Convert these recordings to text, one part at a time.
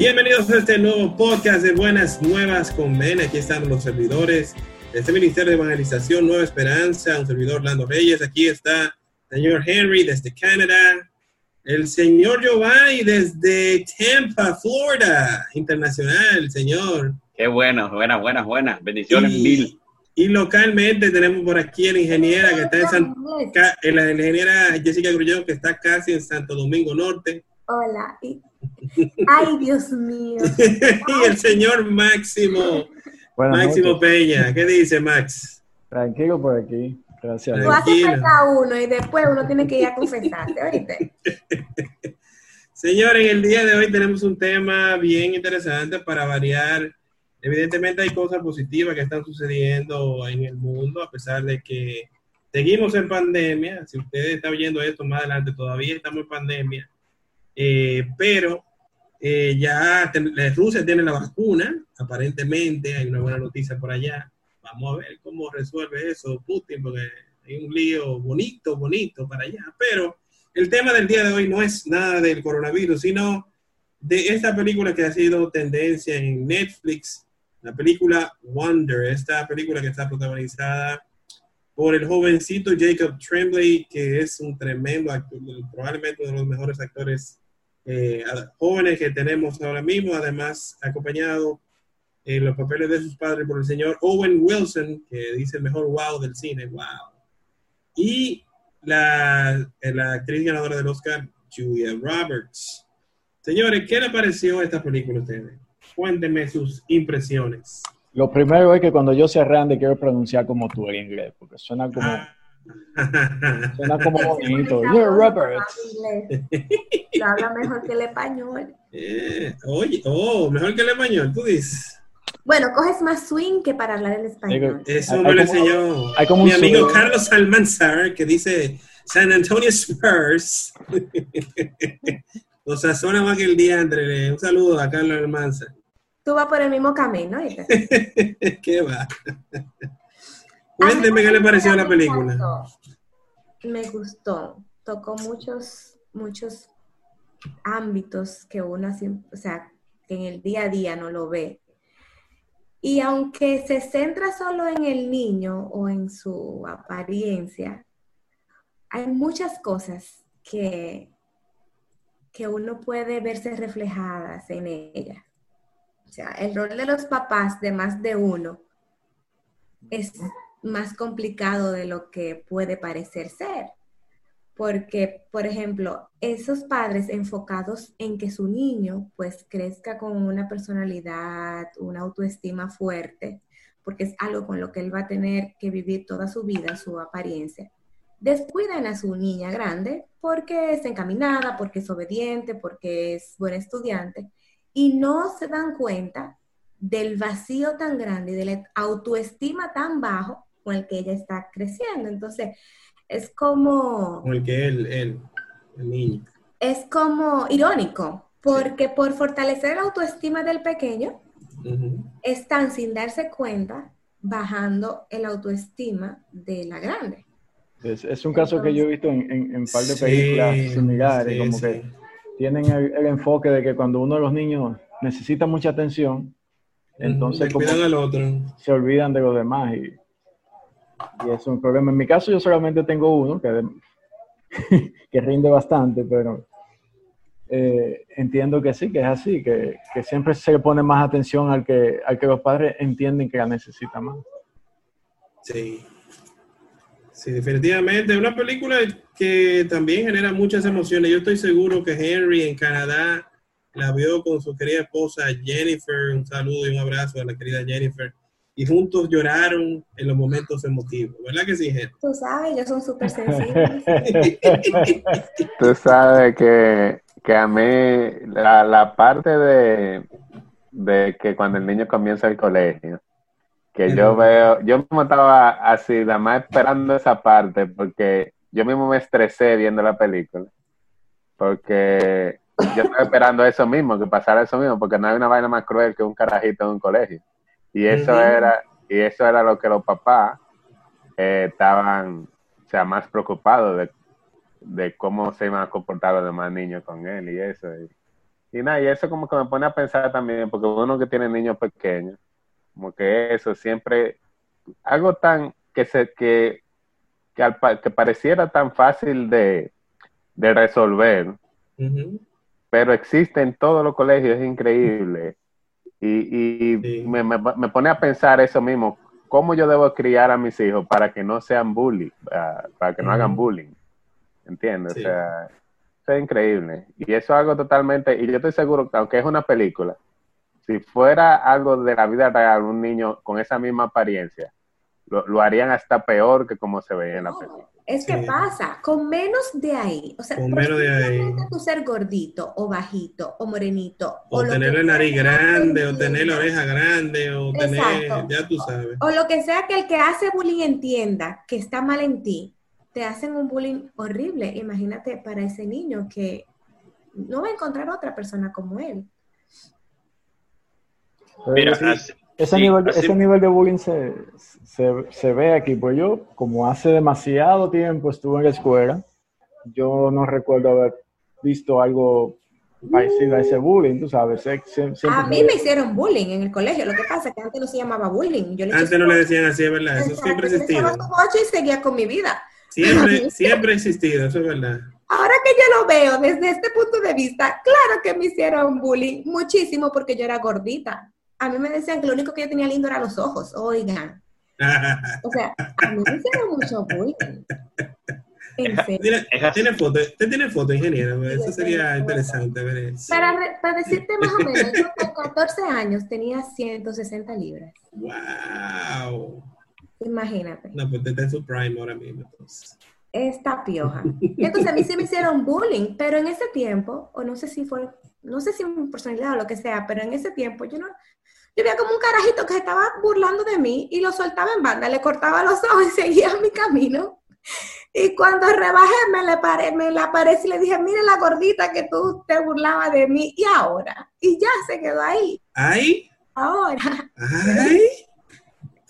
Bienvenidos a este nuevo podcast de Buenas Nuevas con Ben. Aquí están los servidores de este Ministerio de Evangelización Nueva Esperanza, un servidor Orlando Reyes. Aquí está el señor Henry desde Canadá, el señor Giovanni desde Tampa, Florida, internacional, señor. Qué bueno, buenas, buenas, buenas. Bendiciones Y- mil. Y localmente tenemos por aquí a la ingeniera que está en San, eh, la ingeniera Jessica Grullón que está casi en Santo Domingo Norte. Hola. y- Ay, Dios mío. y el señor Máximo, Buenas Máximo noches. Peña. ¿Qué dice Max? Tranquilo por aquí. Gracias. Tú haces falta uno y después uno tiene que ir a confesarte, ¿oíste? Señores, el día de hoy tenemos un tema bien interesante para variar. Evidentemente hay cosas positivas que están sucediendo en el mundo, a pesar de que seguimos en pandemia. Si ustedes están oyendo esto más adelante, todavía estamos en pandemia. Eh, pero eh, ya Rusia tiene la vacuna, aparentemente hay una buena noticia por allá. Vamos a ver cómo resuelve eso Putin, porque hay un lío bonito, bonito para allá. Pero el tema del día de hoy no es nada del coronavirus, sino de esta película que ha sido tendencia en Netflix, la película Wonder, esta película que está protagonizada por el jovencito Jacob Tremblay, que es un tremendo actor, probablemente uno de los mejores actores eh, jóvenes que tenemos ahora mismo, además acompañado en los papeles de sus padres por el señor Owen Wilson, que dice el mejor wow del cine, wow. Y la, eh, la actriz ganadora del Oscar, Julia Roberts. Señores, ¿qué le pareció esta película a ustedes? Cuéntenme sus impresiones. Lo primero es que cuando yo sea grande quiero pronunciar como tú en inglés, porque suena como, Ah. Suena como bonito. You're Robert. Lo habla mejor que el español. Eh, oye, oh, mejor que el español, tú dices. Bueno, coges más swing que para hablar el español. Eso me lo enseñó hay como mi un amigo. Carlos Almanzar, que dice San Antonio Spurs. o sea, suena más que el día, André. Un saludo a Carlos Almanzar. Tú vas por el mismo camino, ¿oíste? ¿Qué va? Cuénteme qué le pareció la película. Me gustó. Tocó muchos, muchos ámbitos que uno así, o sea, que en el día a día no lo ve. Y aunque se centra solo en el niño o en su apariencia, hay muchas cosas que, que uno puede verse reflejadas en ella. O sea, el rol de los papás de más de uno es más complicado de lo que puede parecer ser. Porque, por ejemplo, esos padres enfocados en que su niño pues crezca con una personalidad, una autoestima fuerte, porque es algo con lo que él va a tener que vivir toda su vida, su apariencia, descuidan a su niña grande porque es encaminada, porque es obediente, porque es buen estudiante, y no se dan cuenta del vacío tan grande y de la autoestima tan bajo con el que ella está creciendo. Entonces, es como, Como el que él, él, el niño. es como irónico, porque por fortalecer la autoestima del pequeño, Ujú. están sin darse cuenta bajando el autoestima de la grande. Es, es un caso que yo he visto en, en, en un par de Sí, películas similares, sí, como sí. que tienen el, el enfoque de que cuando uno de los niños necesita mucha atención, entonces como al otro. se olvidan de los demás y, y es un problema. En mi caso yo solamente tengo uno que, que rinde bastante, pero eh, entiendo que sí, que es así, que, que siempre se le pone más atención al que, al que los padres entienden que la necesita más. Sí. Sí, definitivamente. Una película que también genera muchas emociones. Yo estoy seguro que Henry en Canadá la vio con su querida esposa Jennifer. Un saludo y un abrazo a la querida Jennifer. Y juntos lloraron en los momentos emotivos. ¿Verdad que sí, Henry? Tú sabes, ellos son súper sensibles. Tú sabes que, que a mí la, la parte de, de que cuando el niño comienza el colegio, que yo veo, yo mismo estaba así, nada más esperando esa parte, porque yo mismo me estresé viendo la película, porque yo estaba esperando eso mismo, que pasara eso mismo, porque no hay una vaina más cruel que un carajito en un colegio. Y eso era, y eso era lo que los papás eh, estaban, o sea, más preocupados de, de cómo se iban a comportar los demás niños con él y eso. Y, Y nada, y eso como que me pone a pensar también, porque uno que tiene niños pequeños, como que eso siempre, algo tan que se, que, que, al que pareciera tan fácil de, de resolver, pero existe en todos los colegios, es increíble. Y, y Sí. me, me- me pone a pensar eso mismo, cómo yo debo criar a mis hijos para que no sean bully, ah, para que no hagan bullying. ¿Entiendes? Sí. O sea, eso es increíble. Y eso es algo totalmente, y yo estoy seguro que aunque es una película, si fuera algo de la vida real, un niño con esa misma apariencia, lo, lo harían hasta peor que como se ve en la película. Es que Sí. pasa, con menos de ahí, o sea, Con menos de ahí. tú ser gordito o bajito o morenito O tener la nariz grande, o tener la oreja grande, o tener, ya tú sabes. O lo que sea que el que hace bullying entienda que está mal en ti, te hacen un bullying horrible. Imagínate para ese niño que no va a encontrar otra persona como él. Mira, ese, sí, nivel, así- ese nivel de bullying se, se, se ve aquí. Pues yo, como hace demasiado tiempo estuve en la escuela, yo no recuerdo haber visto algo parecido a ese bullying, tú sabes. se- A mí me hicieron bullying en el colegio. Lo que pasa es que antes no se llamaba bullying. Yo le Antes no le decían así, es verdad. Eso siempre ha yo y seguía con mi vida. Siempre, siempre ha existido, eso es verdad. Ahora que yo lo veo desde este punto de vista, claro que me hicieron bullying muchísimo porque yo era gordita. A mí me decían que lo único que yo tenía lindo eran los ojos, oigan. O sea, a mí me hicieron mucho bullying. Así. tiene foto, usted tiene foto, ingeniero. Eso Sí, sería interesante ver eso. Para, re- para decirte más o menos, yo con 14 años tenía 160 libras. Wow. Imagínate, No, pues usted está en su prime ahora mismo. Entonces. Esta pioja. Entonces a mí sí me hicieron bullying, pero en ese tiempo, o no sé si fue, no sé si mi personalidad o lo que sea, pero en ese tiempo yo no, yo veía como un carajito que se estaba burlando de mí y lo soltaba en banda, le cortaba los ojos y seguía mi camino. Y cuando rebajé, me le, paré, me la aparecí y le dije, mire la gordita que tú te burlabas de mí. Y ahora, y ya se quedó ahí. ¡Ay! Ahora, ¡Ay!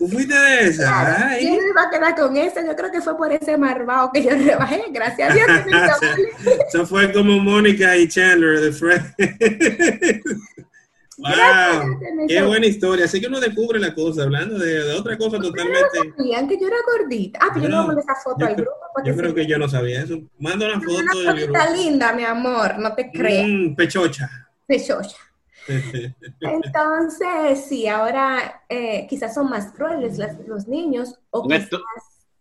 ¿Tú fuiste de esa? claro, yo no iba a quedar con ese. Yo creo que fue por ese marvao que yo rebajé. Gracias a Dios que me hizo bullying. Eso fue como Mónica y Chandler de Friends. ¡Wow! Qué buena historia. Así que uno descubre la cosa, hablando de, de otra cosa totalmente. Sabían que yo era gordita. Ah, pero yo no No, mandar esa foto al grupo. porque Yo creo si- que yo no sabía eso. Manda una Una foto cosita grupo. linda, mi amor, no te creas. Mm, pechocha. Pechocha. Entonces, sí, ahora eh, quizás son más crueles las- los niños, o quizás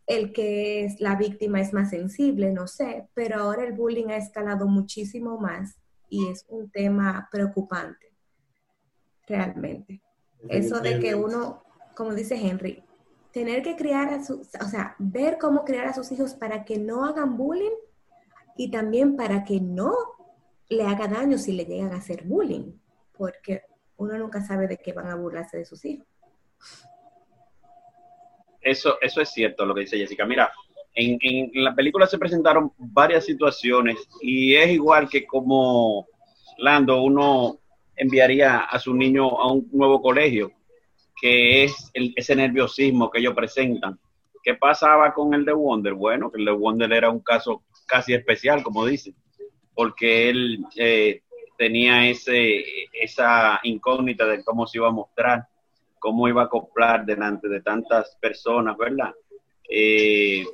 el que es la víctima es más sensible, no sé, pero ahora el bullying ha escalado muchísimo más y es un tema preocupante, realmente. Eso de que uno, como dice Henry, tener que criar a sus, o sea, ver cómo criar a sus hijos para que no hagan bullying y también para que no le haga daño si le llegan a hacer bullying, porque uno nunca sabe de qué van a burlarse de sus hijos. Eso, eso es cierto lo que dice Jessica. Mira, en, en la película se presentaron varias situaciones y es igual que como Lando, uno enviaría a su niño a un nuevo colegio, que es el- ese nerviosismo que ellos presentan. ¿Qué pasaba con el de Wonder? Bueno, que el de Wonder era un caso casi especial, como dicen, porque él eh, tenía ese, esa incógnita de cómo se iba a mostrar cómo iba a acoplar delante de tantas personas, ¿verdad? Eh,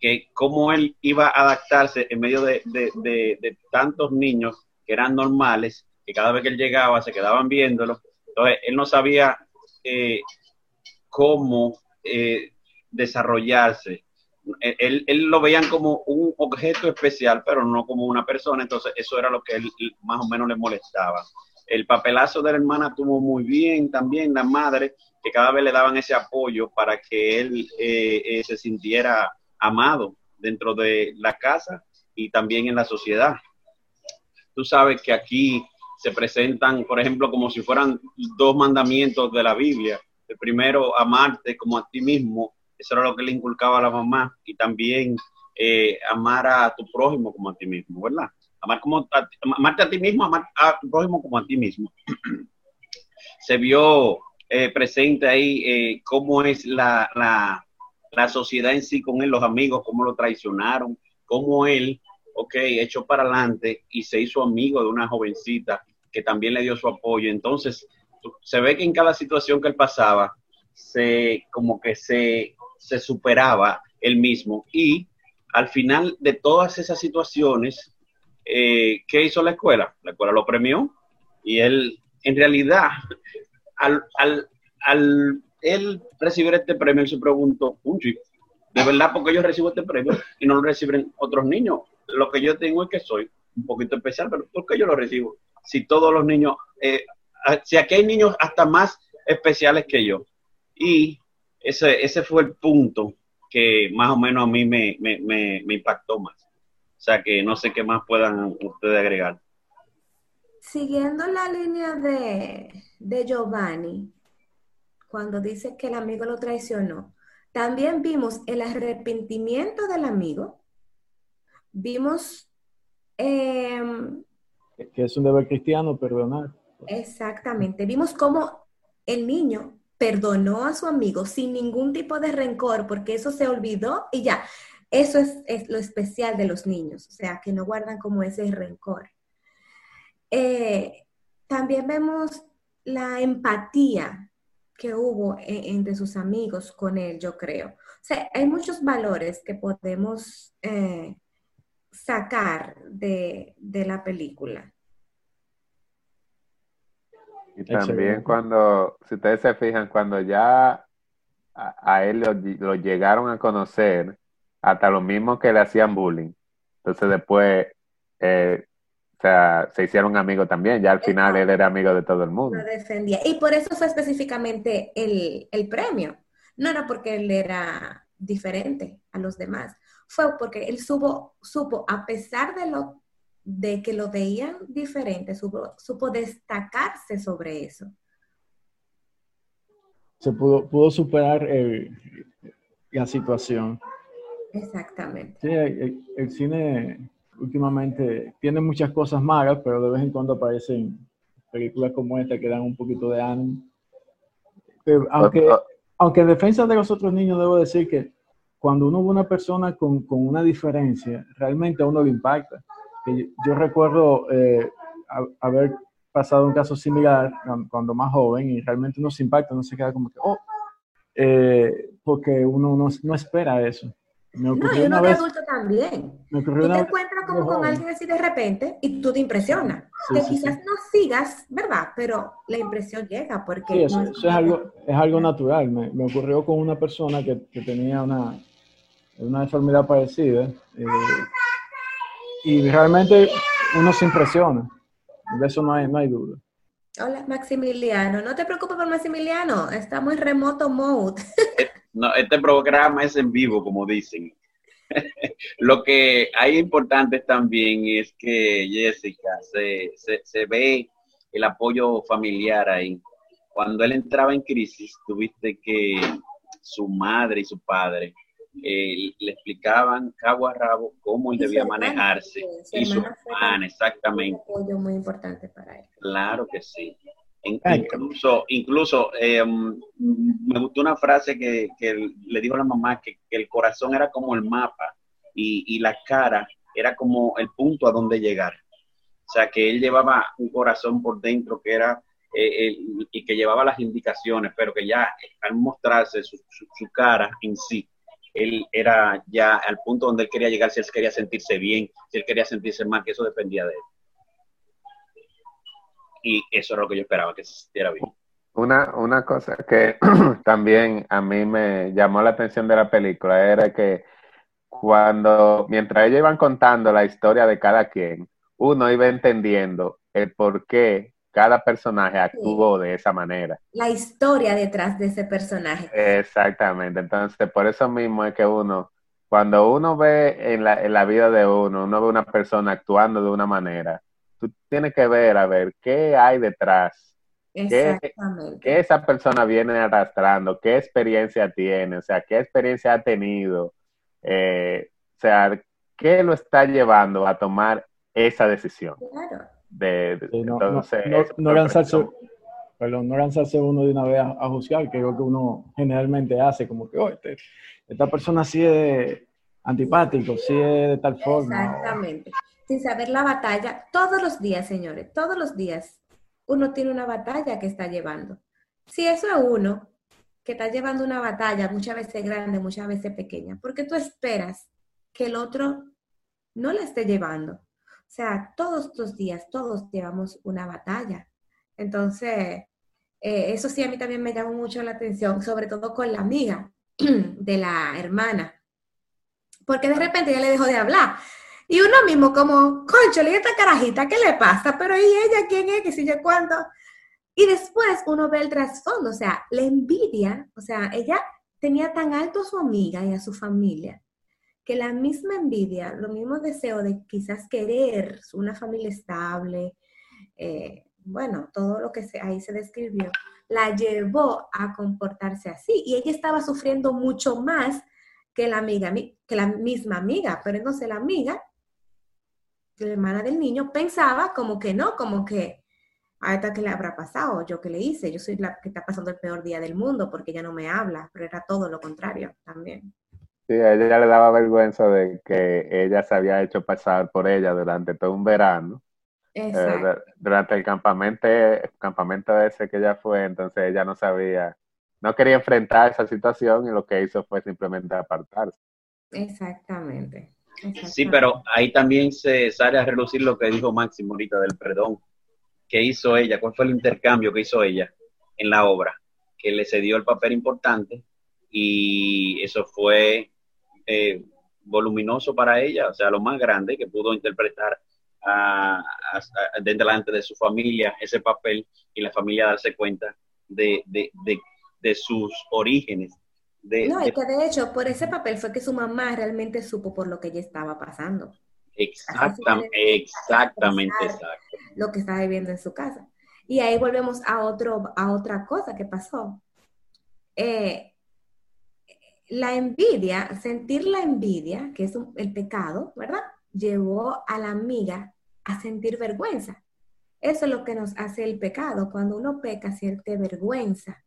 que cómo él iba a adaptarse en medio de, tantos niños que eran normales, que cada vez que él llegaba se quedaban viéndolo. Entonces, él no sabía eh, cómo eh, desarrollarse. Él, él- él lo veían como un objeto especial, pero no como una persona, entonces eso era lo que él más o menos le molestaba. El papelazo de la hermana estuvo muy bien también, la madre, que cada vez le daban ese apoyo para que él eh, eh, se sintiera amado dentro de la casa y también en la sociedad. Tú sabes que aquí se presentan, por ejemplo, como si fueran dos mandamientos de la Biblia. El primero, amarte como a ti mismo, eso era lo que le inculcaba a la mamá, y también eh, amar a tu prójimo como a ti mismo, ¿verdad? Amar como a, amarte a ti mismo, amar a tu prójimo como a ti mismo. Se vio eh, presente ahí eh, cómo es la, la, la sociedad en sí con él, los amigos, cómo lo traicionaron, cómo él, ok, echó para adelante y se hizo amigo de una jovencita que también le dio su apoyo. Entonces, se ve que en cada situación que él pasaba, se como que se, se superaba él mismo. Y al final de todas esas situaciones, eh, ¿qué hizo la escuela? La escuela lo premió y él, en realidad, al, al, al él recibir este premio, él se preguntó, ¿de verdad porque yo recibo este premio y no lo reciben otros niños? Lo que yo tengo es que soy un poquito especial, pero ¿por qué yo lo recibo? Si todos los niños, eh, si aquí hay niños hasta más especiales que yo. Y ese, ese fue el punto que más o menos a mí me, me, me, impactó más. O sea que no sé qué más puedan ustedes agregar. Siguiendo la línea de, de Giovanni, cuando dice que el amigo lo traicionó, también vimos el arrepentimiento del amigo, vimos... Em, que es un deber cristiano perdonar. Exactamente, vimos cómo el niño perdonó a su amigo sin ningún tipo de rencor, porque eso se olvidó y ya. Eso es, lo especial de los niños, o sea, que no guardan como ese rencor. Eh, también vemos la empatía que hubo e, entre sus amigos con él, yo creo. O sea, hay muchos valores que podemos eh, sacar de, la película. Y también cuando, si ustedes se fijan, cuando ya a, él lo, llegaron a conocer, hasta lo mismo que le hacían bullying. Entonces después eh, o sea, se hicieron amigos también, ya al final él era amigo de todo el mundo. Lo defendía. Y por eso fue específicamente el, premio. No era porque él era diferente a los demás, fue porque él supo, supo a pesar de, lo, de que lo veían diferente, supo, supo destacarse sobre eso. Se pudo, pudo superar la situación. Exactamente. Sí, el cine últimamente tiene muchas cosas malas, pero de vez en cuando aparecen películas como esta que dan un poquito de ánimo. aunque, aunque en defensa de los otros niños debo decir que cuando uno ve una persona con, con una diferencia, realmente a uno le impacta. Yo, recuerdo eh, haber pasado un caso similar cuando más joven y realmente uno se impacta, uno se queda como que, oh, eh, porque uno no, no espera eso. no, y uno de adulto también. tú te encuentras como con alguien así de repente y tú te impresionas. que quizás no sigas, ¿verdad? Pero la impresión llega porque... eso, es, algo, es algo natural. Me, me ocurrió con una persona que, que, tenía una, una enfermedad parecida eh, y realmente uno se impresiona. De eso no hay, no hay duda. Hola, Maximiliano. No te preocupes por Maximiliano. Estamos en remoto mode. No, este programa es en vivo, como dicen. Lo que hay importante también es que Jessica se, se, ve el apoyo familiar ahí. Cuando él entraba en crisis, tuviste que su madre y su padre eh, le explicaban cabo a rabo cómo él debía manejarse. y su hermana, exactamente. Un apoyo muy importante para él. Claro que sí. Incluso, incluso em, me gustó una frase que, le dijo a la mamá que, el corazón era como el mapa y, la cara era como el punto a donde llegar. O sea, que él llevaba un corazón por dentro que era eh, y que llevaba las indicaciones, pero que ya al mostrarse su, cara en sí, él era ya al punto donde él quería llegar, si él quería sentirse bien, si él quería sentirse mal, que eso dependía de él y eso es lo que yo esperaba que se sintiera bien. Una, una cosa que también a mí me llamó la atención de la película era que cuando, mientras ellos iban contando la historia de cada quien, uno iba entendiendo el por qué cada personaje actuó de esa manera. La historia detrás de ese personaje. Exactamente. Entonces, por eso mismo es que uno, cuando uno ve en la, en la vida de uno, uno ve una persona actuando de una manera, tú tienes que ver, a ver, qué hay detrás. Exactamente. ¿Qué, esa persona viene arrastrando? ¿Qué experiencia tiene? O sea, ¿qué experiencia ha tenido? Eh, o sea, ¿qué lo está llevando a tomar esa decisión? Claro. De, no, entonces, no, lanzarse, perdón, no lanzarse uno de una vez a, juzgar, que es lo que uno generalmente hace, como que, oh, este, esta persona sí es antipático, sí es de tal forma. Exactamente sin saber la batalla, todos los días, señores, todos los días uno tiene una batalla que está llevando. Si eso es uno que está llevando una batalla, muchas veces grande, muchas veces pequeña, porque tú esperas que el otro no la esté llevando. O sea, todos los días, todos llevamos una batalla. Entonces, eh, eso sí a mí también me llamó mucho la atención, sobre todo con la amiga de la hermana, porque de repente ya le dejó de hablar. Y uno mismo como, concho, le esta carajita, ¿qué le pasa? Pero ¿y ella quién es? ¿Qué si yo cuánto? Y después uno ve el trasfondo, o sea, la envidia, o sea, ella tenía tan alto a su amiga y a su familia, que la misma envidia, lo mismo deseo de quizás querer una familia estable, eh, bueno, todo lo que ahí se describió, la llevó a comportarse así. Y ella estaba sufriendo mucho más que la amiga, que la misma amiga, pero entonces la amiga, la hermana del niño, pensaba como que no, como que a que le habrá pasado, yo que le hice, yo soy la que está pasando el peor día del mundo porque ella no me habla, pero era todo lo contrario también. Sí, a ella le daba vergüenza de que ella se había hecho pasar por ella durante todo un verano eh, durante el campamento, campamento ese que ella fue, entonces ella no sabía, no quería enfrentar esa situación y lo que hizo fue simplemente apartarse. Exactamente. Sí, pero ahí también se sale a relucir lo que dijo Máximo ahorita del perdón. ¿Qué hizo ella? ¿Cuál fue el intercambio que hizo ella en la obra? Que le cedió el papel importante y eso fue eh, voluminoso para ella, o sea, lo más grande que pudo interpretar a, delante de su familia ese papel y la familia darse cuenta de, sus orígenes. no, y que de hecho por ese papel fue que su mamá realmente supo por lo que ella estaba pasando. Exactamente, exactamente, exacto. Lo que estaba viviendo en su casa. Y ahí volvemos a, otro, a otra cosa que pasó. Eh, la envidia, sentir la envidia, que es el pecado, ¿verdad? Llevó a la amiga a sentir vergüenza. Eso es lo que nos hace el pecado. Cuando uno peca, siente vergüenza.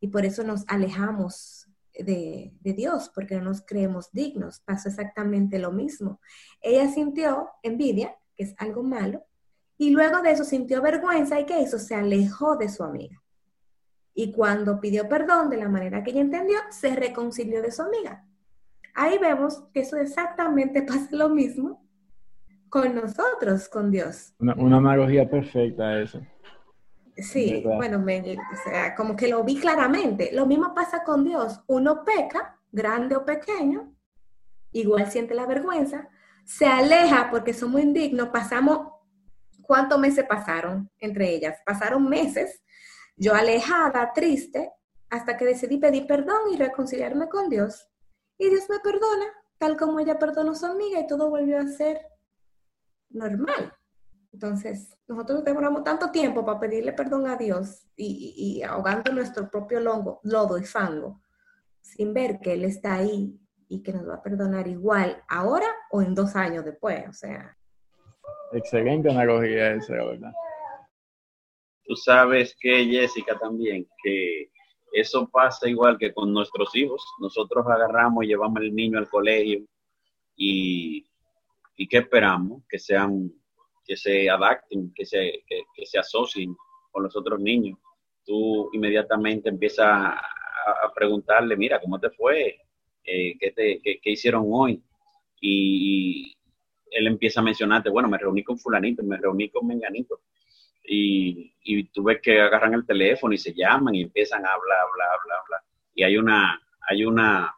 Y por eso nos alejamos de, Dios, porque no nos creemos dignos. Pasó exactamente lo mismo. Ella sintió envidia, que es algo malo, y luego de eso sintió vergüenza y que eso se alejó de su amiga. Y cuando pidió perdón de la manera que ella entendió, se reconcilió de su amiga. Ahí vemos que eso exactamente pasa lo mismo con nosotros, con Dios. Una, una analogía perfecta eso. Sí, bueno, como que lo vi claramente. Lo mismo pasa con Dios. Uno peca, grande o pequeño, igual siente la vergüenza, se aleja porque somos indignos, pasamos, ¿cuántos meses pasaron entre ellas? Pasaron meses, yo alejada, triste, hasta que decidí pedir perdón y reconciliarme con Dios. Y Dios me perdona, tal como ella perdonó a su amiga y todo volvió a ser normal. Entonces, nosotros demoramos tanto tiempo para pedirle perdón a Dios y, ahogando nuestro propio lodo y fango, sin ver que Él está ahí y que nos va a perdonar igual ahora o en dos años después. O sea. Excelente analogía esa, ¿verdad? Tú sabes que, Jessica, también, que eso pasa igual que con nuestros hijos. Nosotros agarramos y llevamos al niño al colegio y ¿Y qué esperamos? Que sean, que se adapten, que se, que, se asocien con los otros niños. Tú inmediatamente empiezas a, preguntarle, mira, ¿cómo te fue? Eh, ¿qué, te, qué, hicieron hoy? Y, él empieza a mencionarte, bueno, me reuní con fulanito, me reuní con menganito. Y, y tú ves que agarran el teléfono y se llaman y empiezan a hablar, hablar, hablar, hablar. Y hay una, hay una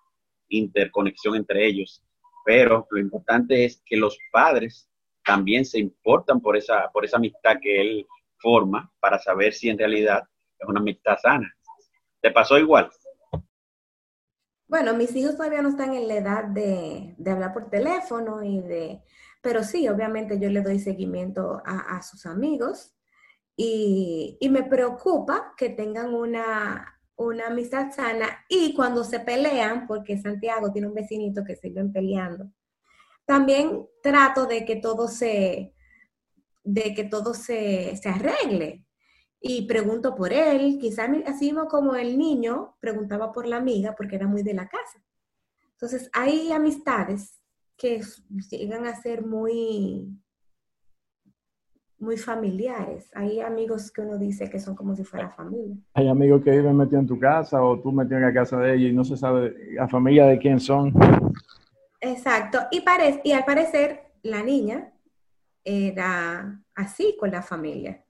interconexión entre ellos pero lo importante es que los padres también se importan por esa, por esa amistad que él forma para saber si en realidad es una amistad sana. ¿Te pasó igual? Bueno, mis hijos todavía no están en la edad de, hablar por teléfono y de, pero sí, obviamente yo le doy seguimiento a, sus amigos y, me preocupa que tengan una, una amistad sana y cuando se pelean, porque Santiago tiene un vecinito que se peleando, también trato de que todo se, de que todo se, se arregle. Y pregunto por él, quizás así como el niño preguntaba por la amiga porque era muy de la casa. Entonces, hay amistades que llegan a ser muy, muy familiares. Hay amigos que uno dice que son como si fuera familia. Hay amigos que viven metidos en tu casa o tú metido en la casa de ellos y no se sabe la familia de quién son. Exacto. Y, parece, y al parecer la niña era así con la familia.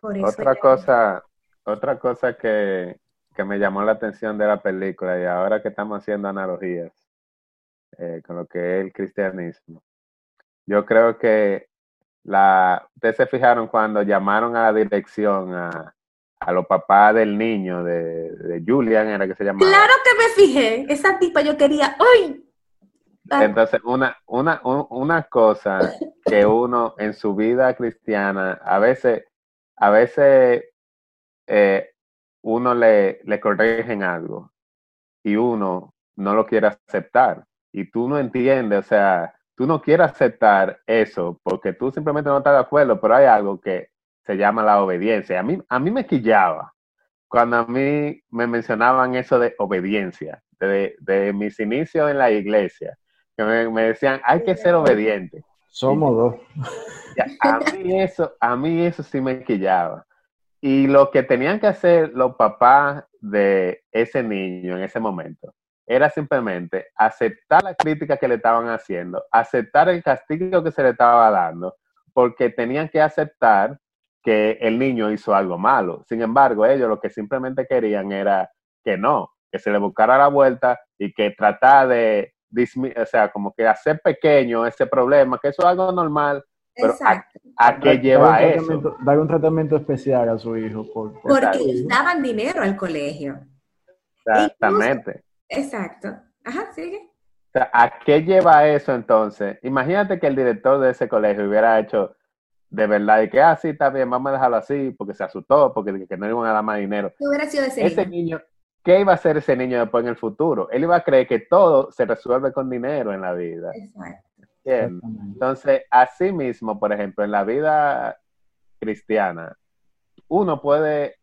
Por eso otra cosa, otra cosa que, que, me llamó la atención de la película y ahora que estamos haciendo analogías eh, con lo que es el cristianismo, yo creo que la, ustedes se fijaron cuando llamaron a la dirección a, a los papás del niño, de, de, Julian, era que se llamaba. Claro que me fijé, esa tipa yo quería, ¡ay! Ah. Entonces, una, una, una cosa que uno en su vida cristiana, a veces, a veces eh, uno le, le corrigen algo y uno no lo quiere aceptar. Y tú no entiendes, o sea, tú no quieres aceptar eso porque tú simplemente no estás de acuerdo, pero hay algo que se llama la obediencia. A mí, a mí me quillaba cuando a mí me mencionaban eso de obediencia, de, de mis inicios en la iglesia, que me, decían, hay que ser obediente. Somos dos. A mí eso, a mí eso sí me quillaba. Y lo que tenían que hacer los papás de ese niño en ese momento era simplemente aceptar la crítica que le estaban haciendo, aceptar el castigo que se le estaba dando, porque tenían que aceptar que el niño hizo algo malo. Sin embargo, ellos lo que simplemente querían era que no, que se le buscara la vuelta y que tratara de, o sea, como que hacer pequeño ese problema, que eso es algo normal, pero ¿a, qué lleva eso? Dar un tratamiento especial a su hijo. Por, Porque daban dinero al colegio. Exactamente. Exacto. Ajá, sigue. O sea, ¿a qué lleva eso entonces? Imagínate que el director de ese colegio hubiera hecho de verdad y que, ah, sí, está bien, vamos a dejarlo así, porque se asustó, porque que no iban a dar más dinero. ¿Qué hubiera sido ese, ese niño? ¿Qué iba a hacer ese niño después en el futuro? Él iba a creer que todo se resuelve con dinero en la vida. Exacto. Entonces, así mismo, por ejemplo, en la vida cristiana, uno puede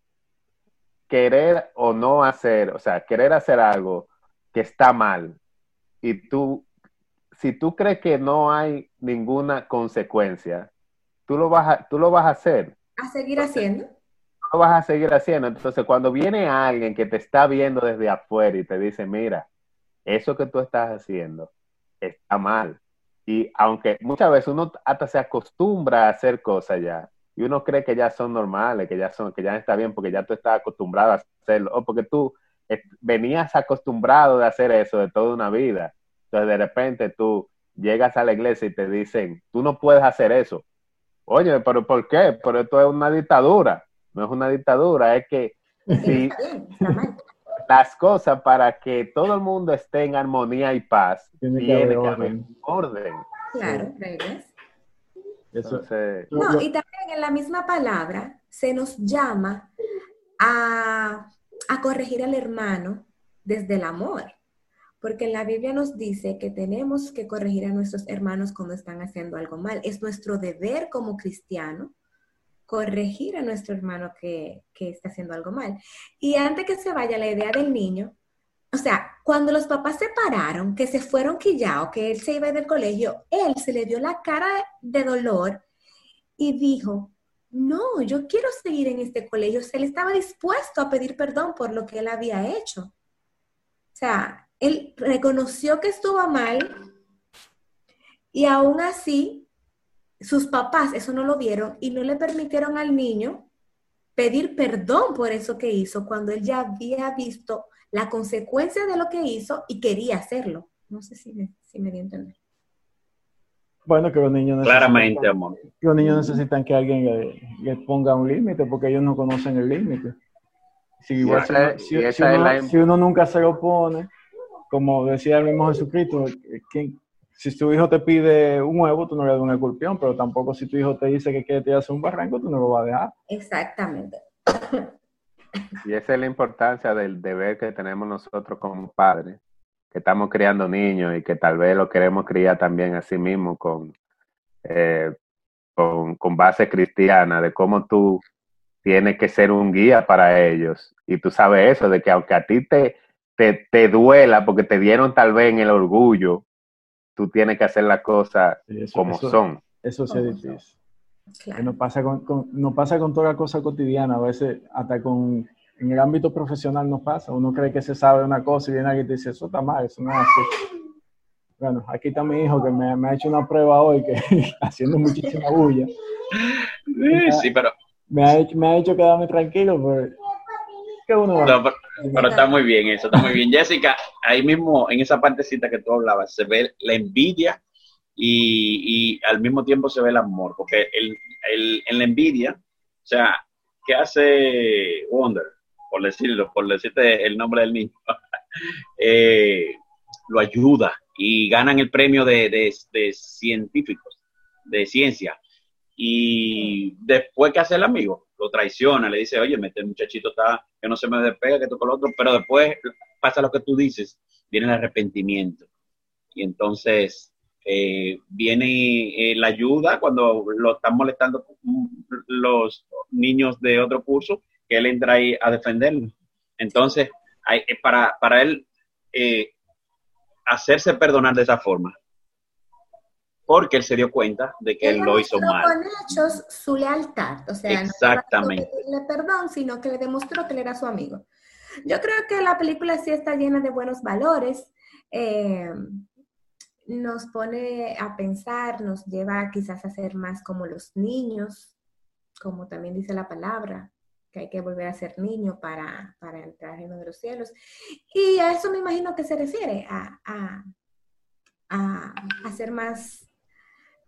querer o no hacer, o sea, querer hacer algo que está mal y tú, si tú crees que no hay ninguna consecuencia, tú lo vas a, tú lo vas a hacer. A seguir haciendo. Lo vas a seguir haciendo. Entonces, cuando viene alguien que te está viendo desde afuera y te dice, mira, eso que tú estás haciendo está mal. Y aunque muchas veces uno hasta se acostumbra a hacer cosas ya, y uno cree que ya son normales, que ya son, que ya está bien, porque ya tú estás acostumbrado a hacerlo, o porque tú venías acostumbrado de hacer eso de toda una vida. Entonces de repente tú llegas a la iglesia y te dicen, tú no puedes hacer eso. Oye, pero ¿por qué? Pero esto es una dictadura. No es una dictadura, es que si las cosas para que todo el mundo esté en armonía y paz, tiene, que haber orden. Claro, reglas. no, y también en la misma palabra se nos llama a a corregir al hermano desde el amor. Porque la Biblia nos dice que tenemos que corregir a nuestros hermanos cuando están haciendo algo mal. Es nuestro deber como cristiano corregir a nuestro hermano que, que está haciendo algo mal. Y antes que se vaya la idea del niño, o sea, cuando los papás se pararon, que se fueron quillados, que él se iba del colegio, él se le dio la cara de dolor y dijo, no, yo quiero seguir en este colegio. él estaba dispuesto a pedir perdón por lo que él había hecho. O sea, él reconoció que estuvo mal y aún así sus papás eso no lo vieron y no le permitieron al niño pedir perdón por eso que hizo cuando él ya había visto la consecuencia de lo que hizo y quería hacerlo. No sé si me, si me entender. Bueno, que los niños necesitan, Claramente, amor. los niños necesitan que alguien le, ponga un límite porque ellos no conocen el límite. Si, uno, nunca se lo pone, como decía el mismo Jesucristo, si tu hijo te pide un huevo, tú no le das un escorpión, pero tampoco si tu hijo te dice que quiere tirarse un barranco, tú no lo vas a dejar. Exactamente. Y esa es la importancia del deber que tenemos nosotros como padres que estamos criando niños y que tal vez lo queremos criar también a sí mismo con, eh, con, con, base cristiana, de cómo tú tienes que ser un guía para ellos. Y tú sabes eso, de que aunque a ti te, te, te duela porque te dieron tal vez en el orgullo, tú tienes que hacer las cosas como son. Eso sí es difícil. Que Claro. nos pasa con, con- nos pasa con toda cosa cotidiana, a veces hasta con en el ámbito profesional nos pasa. Uno cree que se sabe una cosa y viene alguien y te dice, eso está mal, eso no es así. Bueno, aquí está mi hijo que me, me ha hecho una prueba hoy que haciendo muchísima bulla. Eh, Sí, pero, Me ha hecho, me ha hecho quedarme tranquilo, pero que uno va no, pero, pero está muy bien eso, está muy bien. Jessica, ahí mismo, en esa partecita que tú hablabas, se ve la envidia y, y al mismo tiempo se ve el amor, porque el, el- en la envidia, o sea, ¿qué hace Wonder? Por decirlo, por decirte el nombre del niño, Eh, lo ayuda y ganan el premio de, de- de científicos, de ciencia. Y después, ¿qué hace el amigo? Lo traiciona, le dice, oye, este muchachito está, que no se me despega, que con lo otro, pero después pasa lo que tú dices, viene el arrepentimiento. Y entonces eh, viene eh, la ayuda cuando lo están molestando los niños de otro curso, que él entra ahí a defenderlo. Entonces, hay- eh, para, para él eh, hacerse perdonar de esa forma, porque él se dio cuenta de que él lo hizo mal. con hechos su lealtad, o sea, Exactamente. no pedirle perdón, sino que le demostró que él era su amigo. Yo creo que la película sí está llena de buenos valores, eh, nos pone a pensar, nos lleva quizás a ser más como los niños, como también dice la palabra, que hay que volver a ser niño para, para entrar al reino de los cielos. Y a eso me imagino que se refiere, a, a, a, a ser más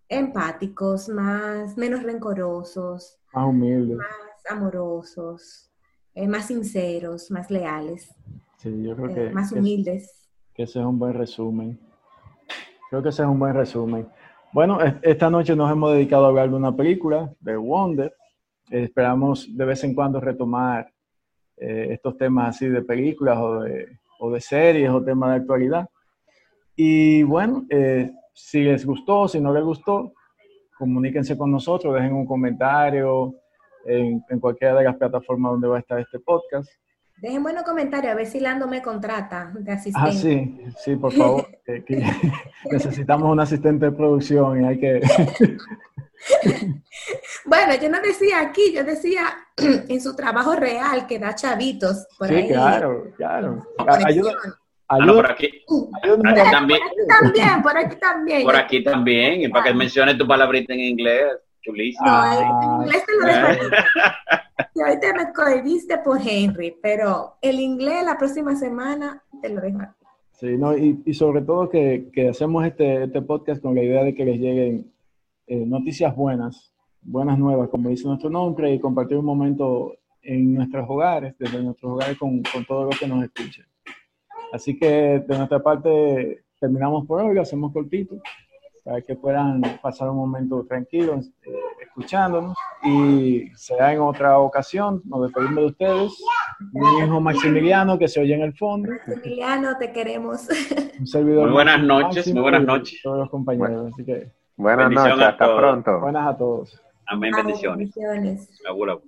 empáticos, más, menos rencorosos, más humilde. más amorosos, eh, más sinceros, más leales, Sí, yo creo eh, que, más humildes. que ese es un buen resumen. Creo que ese es un buen resumen. Bueno, es- esta noche nos hemos dedicado a hablar de una película, de Wonder. Eh, esperamos de vez en cuando retomar eh, estos temas así de películas o de, o de series o temas de actualidad. Y bueno, eh, si les gustó, si no les gustó, comuníquense con nosotros, dejen un comentario en, en cualquiera de las plataformas donde va a estar este podcast. Dejen buenos comentarios, a ver si Lando me contrata de Ah, asistente. sí, sí, por favor. que- que necesitamos un asistente de producción y hay que... Bueno, yo no decía aquí, yo decía en su trabajo real que da chavitos por Sí, ahí. claro, claro. Ayuda, Ah, no, ayuda, por aquí, también, Por aquí también, por aquí también. por aquí también, y para que menciones tu palabrita en inglés, chulísimo. No, en inglés te lo dejo. Y ahorita me cohibiste por Henry, pero el inglés la próxima semana te lo dejo. Sí, no, y, y sobre todo que, que hacemos este, este podcast con la idea de que les lleguen eh, noticias buenas, buenas nuevas, como dice nuestro nombre, y compartir un momento en nuestros hogares, desde nuestros hogares con, con todo lo que nos escuchen. Así que de nuestra parte terminamos por hoy, lo hacemos cortito, para que puedan pasar un momento tranquilo eh, escuchándonos y será en otra ocasión, nos despedimos de ustedes. Mi hijo Maximiliano que se oye en el fondo. Maximiliano, te queremos. Un servidor Muy buenas noches, muy buenas noches. Todos los compañeros. Así que Buenas noches, hasta todos. pronto. buenas a todos. Amén, bendiciones. Bendiciones. Agur, agur.